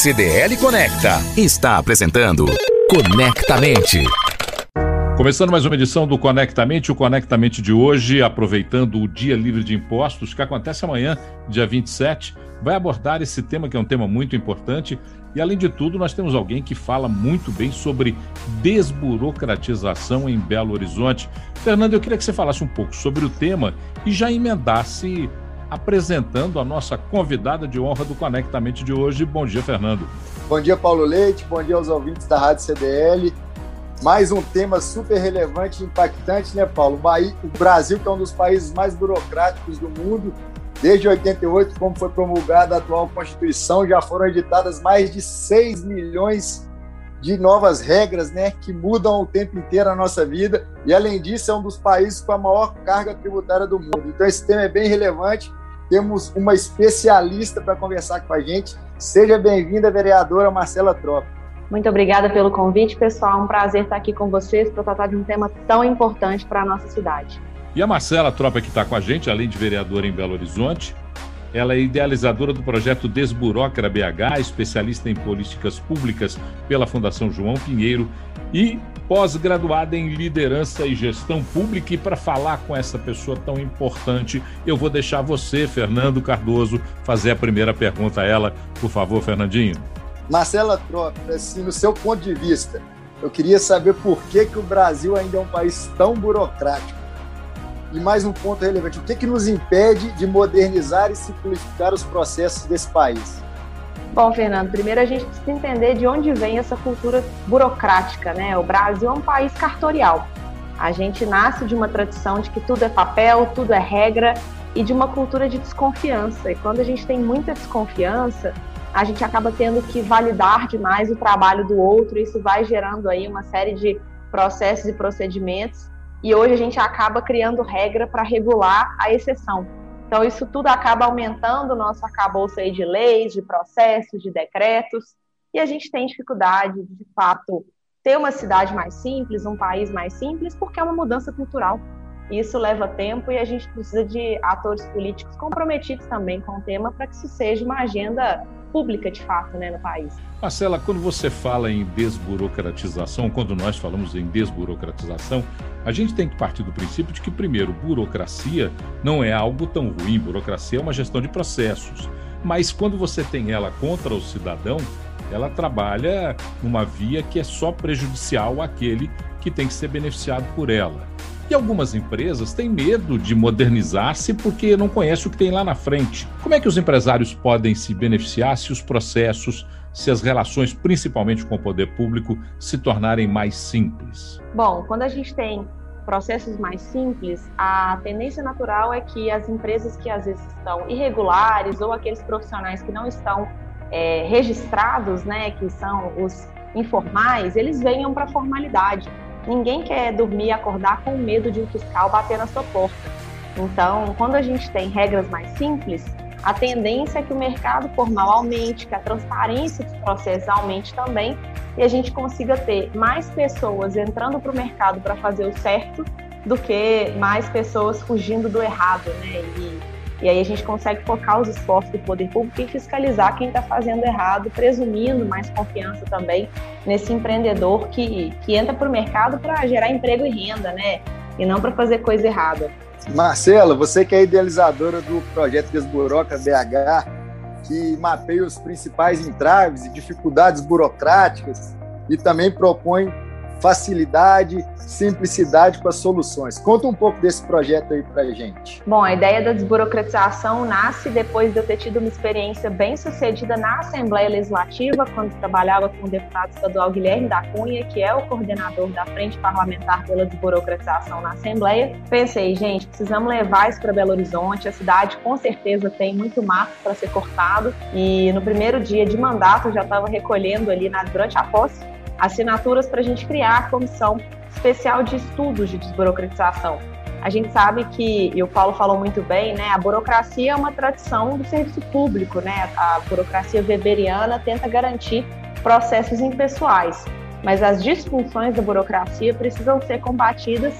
CDL Conecta está apresentando Conectamente. Começando mais uma edição do Conectamente, o Conectamente de hoje, aproveitando o Dia Livre de Impostos, que acontece amanhã, dia 27, vai abordar esse tema que é um tema muito importante. E além de tudo, nós temos alguém que fala muito bem sobre desburocratização em Belo Horizonte. Fernando, eu queria que você falasse um pouco sobre o tema e já emendasse apresentando a nossa convidada de honra do Conectamente de hoje. Bom dia, Fernando. Bom dia, Paulo Leite. Bom dia aos ouvintes da Rádio CDL. Mais um tema super relevante e impactante, né, Paulo? O Brasil, que é um dos países mais burocráticos do mundo, desde 88, como foi promulgada a atual Constituição, já foram editadas mais de 6 milhões de novas regras, né, que mudam o tempo inteiro a nossa vida. E, além disso, é um dos países com a maior carga tributária do mundo. Então, esse tema é bem relevante. Temos uma especialista para conversar com a gente. Seja bem-vinda, vereadora Marcela Tropa. Muito obrigada pelo convite, pessoal. É um prazer estar aqui com vocês para tratar de um tema tão importante para a nossa cidade. E a Marcela Tropa que está com a gente, além de vereadora em Belo Horizonte, ela é idealizadora do projeto Desburocra BH, especialista em políticas públicas pela Fundação João Pinheiro e pós-graduada em liderança e gestão pública. E para falar com essa pessoa tão importante, eu vou deixar você, Fernando Cardoso, fazer a primeira pergunta a ela. Por favor, Fernandinho. Marcela Tropa, assim, no seu ponto de vista, eu queria saber por que, que o Brasil ainda é um país tão burocrático. E mais um ponto relevante, o que, que nos impede de modernizar e simplificar os processos desse país? Bom, Fernando, primeiro a gente precisa entender de onde vem essa cultura burocrática, né? O Brasil é um país cartorial. A gente nasce de uma tradição de que tudo é papel, tudo é regra e de uma cultura de desconfiança. E quando a gente tem muita desconfiança, a gente acaba tendo que validar demais o trabalho do outro, isso vai gerando aí uma série de processos e procedimentos, e hoje a gente acaba criando regra para regular a exceção. Então, isso tudo acaba aumentando o nosso arcabouço aí de leis, de processos, de decretos, e a gente tem dificuldade de, de fato, ter uma cidade mais simples, um país mais simples, porque é uma mudança cultural. Isso leva tempo e a gente precisa de atores políticos comprometidos também com o tema para que isso seja uma agenda pública de fato né, no país. Marcela, quando você fala em desburocratização, quando nós falamos em desburocratização, a gente tem que partir do princípio de que, primeiro, burocracia não é algo tão ruim, burocracia é uma gestão de processos. Mas quando você tem ela contra o cidadão, ela trabalha numa via que é só prejudicial àquele que tem que ser beneficiado por ela. E algumas empresas têm medo de modernizar-se porque não conhecem o que tem lá na frente. Como é que os empresários podem se beneficiar se os processos, se as relações, principalmente com o poder público, se tornarem mais simples? Bom, quando a gente tem processos mais simples, a tendência natural é que as empresas que às vezes estão irregulares ou aqueles profissionais que não estão é, registrados, né, que são os informais, eles venham para a formalidade. Ninguém quer dormir e acordar com medo de um fiscal bater na sua porta. Então, quando a gente tem regras mais simples, a tendência é que o mercado formal aumente, que a transparência dos processos aumente também e a gente consiga ter mais pessoas entrando para o mercado para fazer o certo do que mais pessoas fugindo do errado, né? E e aí a gente consegue focar os esforços do poder público em fiscalizar quem está fazendo errado, presumindo mais confiança também nesse empreendedor que, que entra para o mercado para gerar emprego e renda, né? E não para fazer coisa errada. Marcela, você que é idealizadora do projeto Desburoca BH, que mapeia os principais entraves e dificuldades burocráticas e também propõe facilidade, simplicidade as soluções. Conta um pouco desse projeto aí para gente. Bom, a ideia da desburocratização nasce depois de eu ter tido uma experiência bem sucedida na Assembleia Legislativa, quando trabalhava com o deputado estadual Guilherme da Cunha, que é o coordenador da Frente Parlamentar pela Desburocratização na Assembleia. Pensei, gente, precisamos levar isso para Belo Horizonte. A cidade com certeza tem muito mato para ser cortado e no primeiro dia de mandato eu já estava recolhendo ali na, durante a posse assinaturas para a gente criar a comissão especial de estudos de desburocratização. A gente sabe que, e o Paulo falou muito bem, né, a burocracia é uma tradição do serviço público, né? A burocracia weberiana tenta garantir processos impessoais, mas as disfunções da burocracia precisam ser combatidas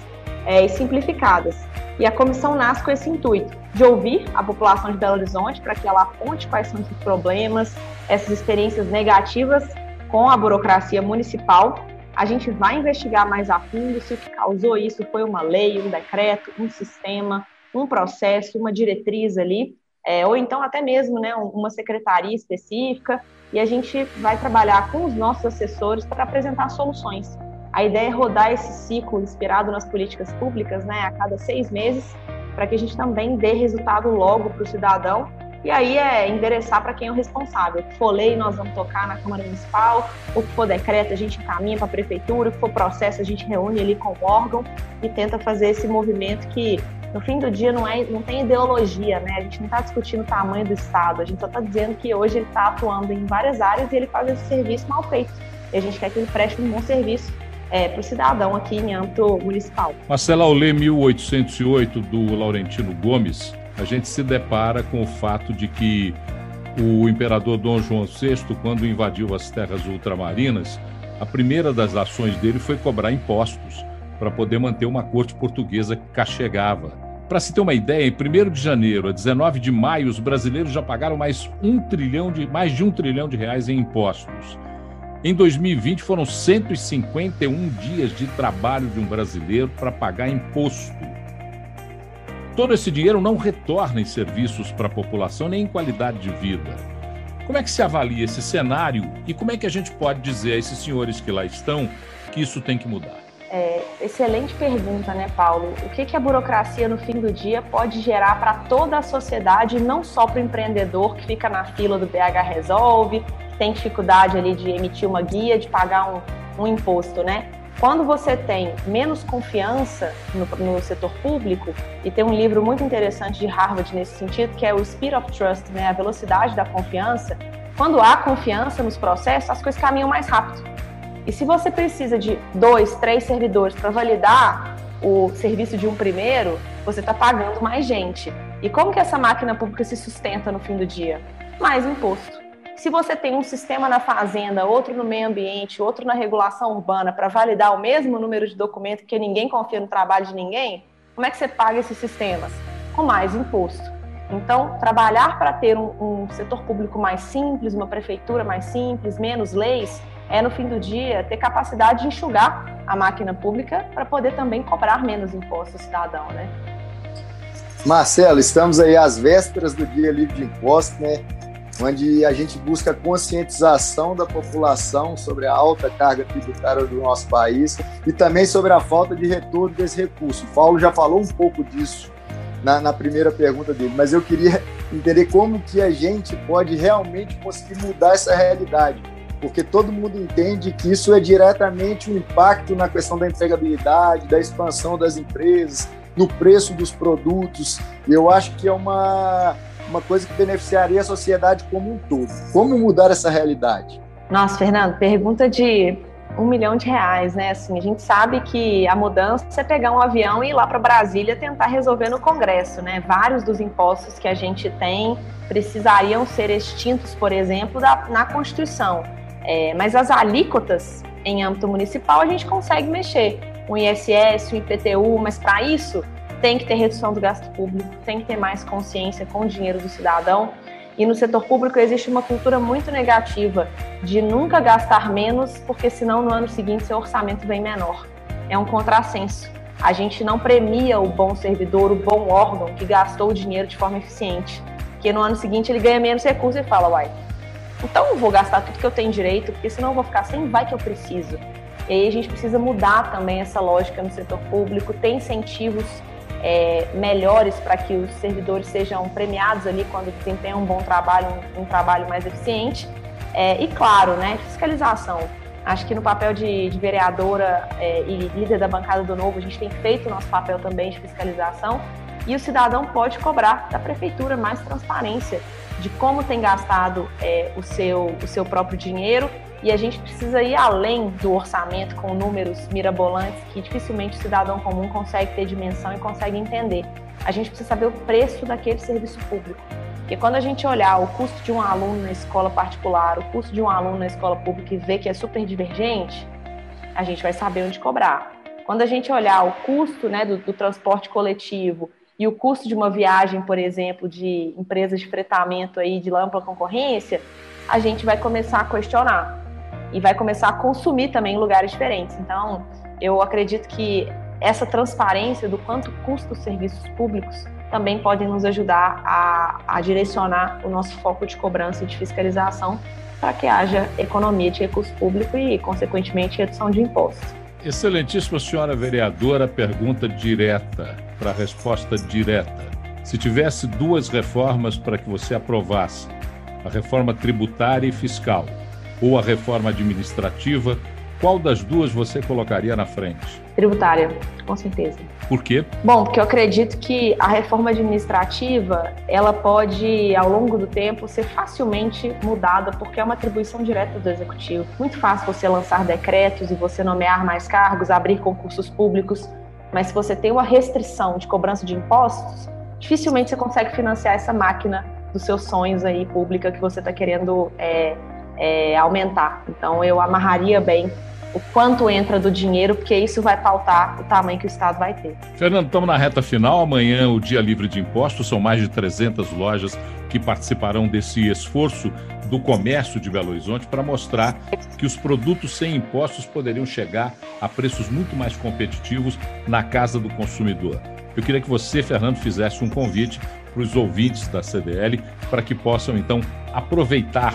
é, e simplificadas. E a comissão nasce com esse intuito, de ouvir a população de Belo Horizonte para que ela aponte quais são esses problemas, essas experiências negativas com a burocracia municipal. A gente vai investigar mais a fundo se o que causou isso foi uma lei, um decreto, um sistema, um processo, uma diretriz ali, é, ou então até mesmo né, uma secretaria específica, e a gente vai trabalhar com os nossos assessores para apresentar soluções. A ideia é rodar esse ciclo inspirado nas políticas públicas né, a cada seis meses, para que a gente também dê resultado logo para o cidadão. E aí é endereçar para quem é o responsável. O que for lei, nós vamos tocar na Câmara Municipal, o que for decreto, a gente encaminha para a Prefeitura, o que for processo, a gente reúne ali com o órgão e tenta fazer esse movimento que, no fim do dia, não, é, não tem ideologia, né? A gente não está discutindo o tamanho do Estado, a gente só está dizendo que hoje ele está atuando em várias áreas e ele faz esse serviço mal feito. E a gente quer que ele preste um bom serviço é, para o cidadão aqui em âmbito municipal. Marcela, ler 1808 do Laurentino Gomes, a gente se depara com o fato de que o imperador Dom João VI, quando invadiu as terras ultramarinas, a primeira das ações dele foi cobrar impostos para poder manter uma corte portuguesa que cachegava. Para se ter uma ideia, em 1 de janeiro a 19 de maio, os brasileiros já pagaram mais um trilhão de mais de um trilhão de reais em impostos. Em 2020, foram 151 dias de trabalho de um brasileiro para pagar imposto. Todo esse dinheiro não retorna em serviços para a população nem em qualidade de vida. Como é que se avalia esse cenário e como é que a gente pode dizer a esses senhores que lá estão que isso tem que mudar? É, excelente pergunta, né, Paulo? O que, que a burocracia no fim do dia pode gerar para toda a sociedade, não só para o empreendedor que fica na fila do BH Resolve, tem dificuldade ali de emitir uma guia, de pagar um, um imposto, né? Quando você tem menos confiança no, no, setor público, e tem um livro muito interessante de Harvard nesse sentido, que é o Speed of Trust, né, a velocidade da confiança. Quando há confiança nos processos, as coisas caminham mais rápido. E se você precisa de dois, três servidores para validar o serviço de um primeiro, você está pagando mais gente. E como que essa máquina pública se sustenta no fim do dia? Mais imposto. Se você tem um sistema na fazenda, outro no meio ambiente, outro na regulação urbana, para validar o mesmo número de documentos, porque ninguém confia no trabalho de ninguém, como é que você paga esses sistemas? Com mais imposto. Então, trabalhar para ter um, um, setor público mais simples, uma prefeitura mais simples, menos leis, é, no fim do dia, ter capacidade de enxugar a máquina pública para poder também cobrar menos impostos ao cidadão, né? Marcelo, estamos aí às vésperas do Dia Livre de Impostos, né? Onde a gente busca conscientização da população sobre a alta carga tributária do nosso país e também sobre a falta de retorno desse recurso. O Paulo já falou um pouco disso na, na, primeira pergunta dele, mas eu queria entender como que a gente pode realmente conseguir mudar essa realidade, porque todo mundo entende que isso é diretamente um impacto na questão da empregabilidade, da expansão das empresas, no preço dos produtos. Eu acho que é uma uma coisa que beneficiaria a sociedade como um todo. Como mudar essa realidade? Nossa, Fernando, pergunta de um milhão de reais, né? Assim, a gente sabe que a mudança é pegar um avião e ir lá para Brasília tentar resolver no Congresso, né? Vários dos impostos que a gente tem precisariam ser extintos, por exemplo, da, na Constituição. É, mas as alíquotas em âmbito municipal a gente consegue mexer. O ISS, o IPTU, mas para isso tem que ter redução do gasto público, tem que ter mais consciência com o dinheiro do cidadão. E no setor público existe uma cultura muito negativa de nunca gastar menos, porque senão no ano seguinte seu orçamento vem menor. É um contrassenso. A gente não premia o bom servidor, o bom órgão que gastou o dinheiro de forma eficiente. Porque no ano seguinte ele ganha menos recursos e fala, uai, então eu vou gastar tudo que eu tenho direito, porque senão eu vou ficar sem, vai que eu preciso. E aí a gente precisa mudar também essa lógica no setor público, ter incentivos é, melhores para que os servidores sejam premiados ali quando desempenham um bom trabalho, um, um trabalho mais eficiente. É, e claro, né, fiscalização. Acho que no papel de, de vereadora é, e líder da bancada do Novo, a gente tem feito o nosso papel também de fiscalização e o cidadão pode cobrar da prefeitura mais transparência de como tem gastado é, o, seu, o seu próprio dinheiro e a gente precisa ir além do orçamento com números mirabolantes que dificilmente o cidadão comum consegue ter dimensão e consegue entender. A gente precisa saber o preço daquele serviço público. Porque quando a gente olhar o custo de um aluno na escola particular, o custo de um aluno na escola pública e ver que é super divergente, a gente vai saber onde cobrar. Quando a gente olhar o custo né, do, do transporte coletivo e o custo de uma viagem, por exemplo, de empresas de fretamento aí de ampla concorrência, a gente vai começar a questionar e vai começar a consumir também em lugares diferentes. Então, eu acredito que essa transparência do quanto custa os serviços públicos também podem nos ajudar a, a direcionar o nosso foco de cobrança e de fiscalização para que haja economia de recurso público e, consequentemente, redução de impostos. Excelentíssima senhora vereadora, pergunta direta para resposta direta. Se tivesse duas reformas para que você aprovasse, a reforma tributária e fiscal ou a reforma administrativa, qual das duas você colocaria na frente? Tributária, com certeza. Por quê? Bom, porque eu acredito que a reforma administrativa, ela pode, ao longo do tempo, ser facilmente mudada, porque é uma atribuição direta do executivo. Muito fácil você lançar decretos e você nomear mais cargos, abrir concursos públicos, mas se você tem uma restrição de cobrança de impostos, dificilmente você consegue financiar essa máquina dos seus sonhos aí pública que você está querendo é, é, aumentar. Então, eu amarraria bem o quanto entra do dinheiro, porque isso vai pautar o tamanho que o Estado vai ter. Fernando, estamos na reta final. Amanhã, o Dia Livre de Impostos. São mais de 300 lojas que participarão desse esforço do comércio de Belo Horizonte para mostrar que os produtos sem impostos poderiam chegar a preços muito mais competitivos na casa do consumidor. Eu queria que você, Fernando, fizesse um convite para os ouvintes da CDL para que possam, então, aproveitar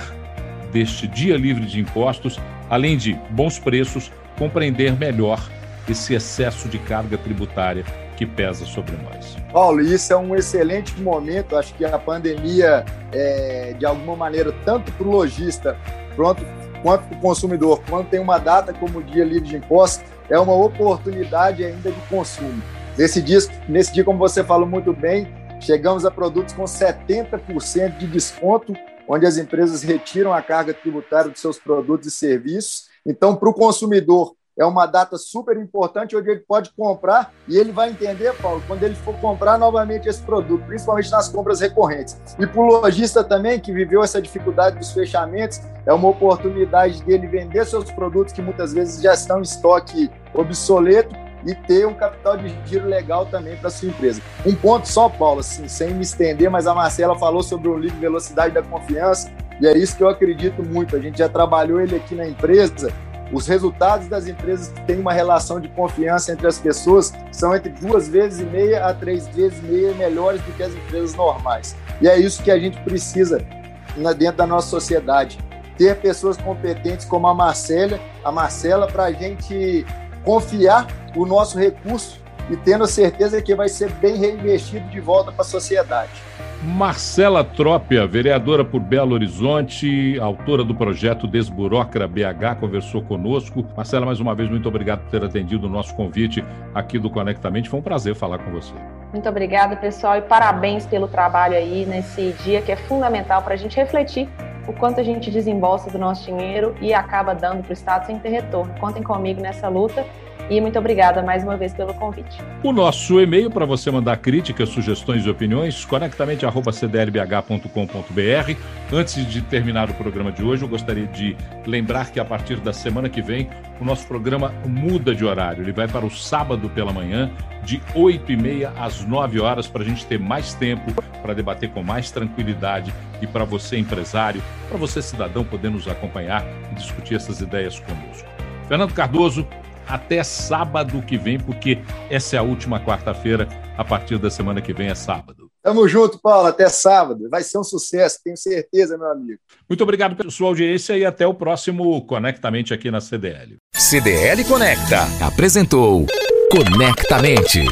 deste Dia Livre de Impostos, além de bons preços, compreender melhor esse excesso de carga tributária que pesa sobre nós. Paulo, isso é um excelente momento. Acho que a pandemia, é, de alguma maneira, tanto para o lojista quanto para o consumidor, quando tem uma data como o Dia Livre de Impostos, é uma oportunidade ainda de consumo. Nesse dia, nesse dia, como você falou muito bem, chegamos a produtos com 70% de desconto onde as empresas retiram a carga tributária dos seus produtos e serviços. Então, para o consumidor, é uma data super importante onde ele pode comprar e ele vai entender, Paulo, quando ele for comprar novamente esse produto, principalmente nas compras recorrentes. E para o lojista também, que viveu essa dificuldade dos fechamentos, é uma oportunidade dele vender seus produtos que muitas vezes já estão em estoque obsoleto e ter um capital de giro legal também para sua empresa. Um ponto só, Paulo, assim, sem me estender, mas a Marcela falou sobre o livro Velocidade da Confiança, e é isso que eu acredito muito. A gente já trabalhou ele aqui na empresa. Os resultados das empresas que têm uma relação de confiança entre as pessoas são entre duas vezes e meia a três vezes e meia melhores do que as empresas normais. E é isso que a gente precisa dentro da nossa sociedade. Ter pessoas competentes como a Marcela, a Marcela, para a gente confiar o nosso recurso e tendo a certeza que vai ser bem reinvestido de volta para a sociedade. Marcela Trópia, vereadora por Belo Horizonte, autora do projeto Desburocra BH, conversou conosco. Marcela, mais uma vez, muito obrigado por ter atendido o nosso convite aqui do Conectamente. Foi um prazer falar com você. Muito obrigada, pessoal, e parabéns pelo trabalho aí nesse dia que é fundamental para a gente refletir o quanto a gente desembolsa do nosso dinheiro e acaba dando para o Estado sem ter retorno. Contem comigo nessa luta e muito obrigada mais uma vez pelo convite. O nosso e-mail para você mandar críticas, sugestões e opiniões, conectamente.cdlbh.com.br. Antes de terminar o programa de hoje, eu gostaria de lembrar que a partir da semana que vem, o nosso programa muda de horário. Ele vai para o sábado pela manhã, de 8 e meia às 9 horas, para a gente ter mais tempo para debater com mais tranquilidade e para você, empresário, para você, cidadão, poder nos acompanhar e discutir essas ideias conosco. Fernando Cardoso, até sábado que vem, porque essa é a última quarta-feira. A partir da semana que vem é sábado. Tamo junto, Paulo. Até sábado. Vai ser um sucesso, tenho certeza, meu amigo. Muito obrigado pela sua audiência e até o próximo Conectamente aqui na CDL. CDL Conecta apresentou Conectamente.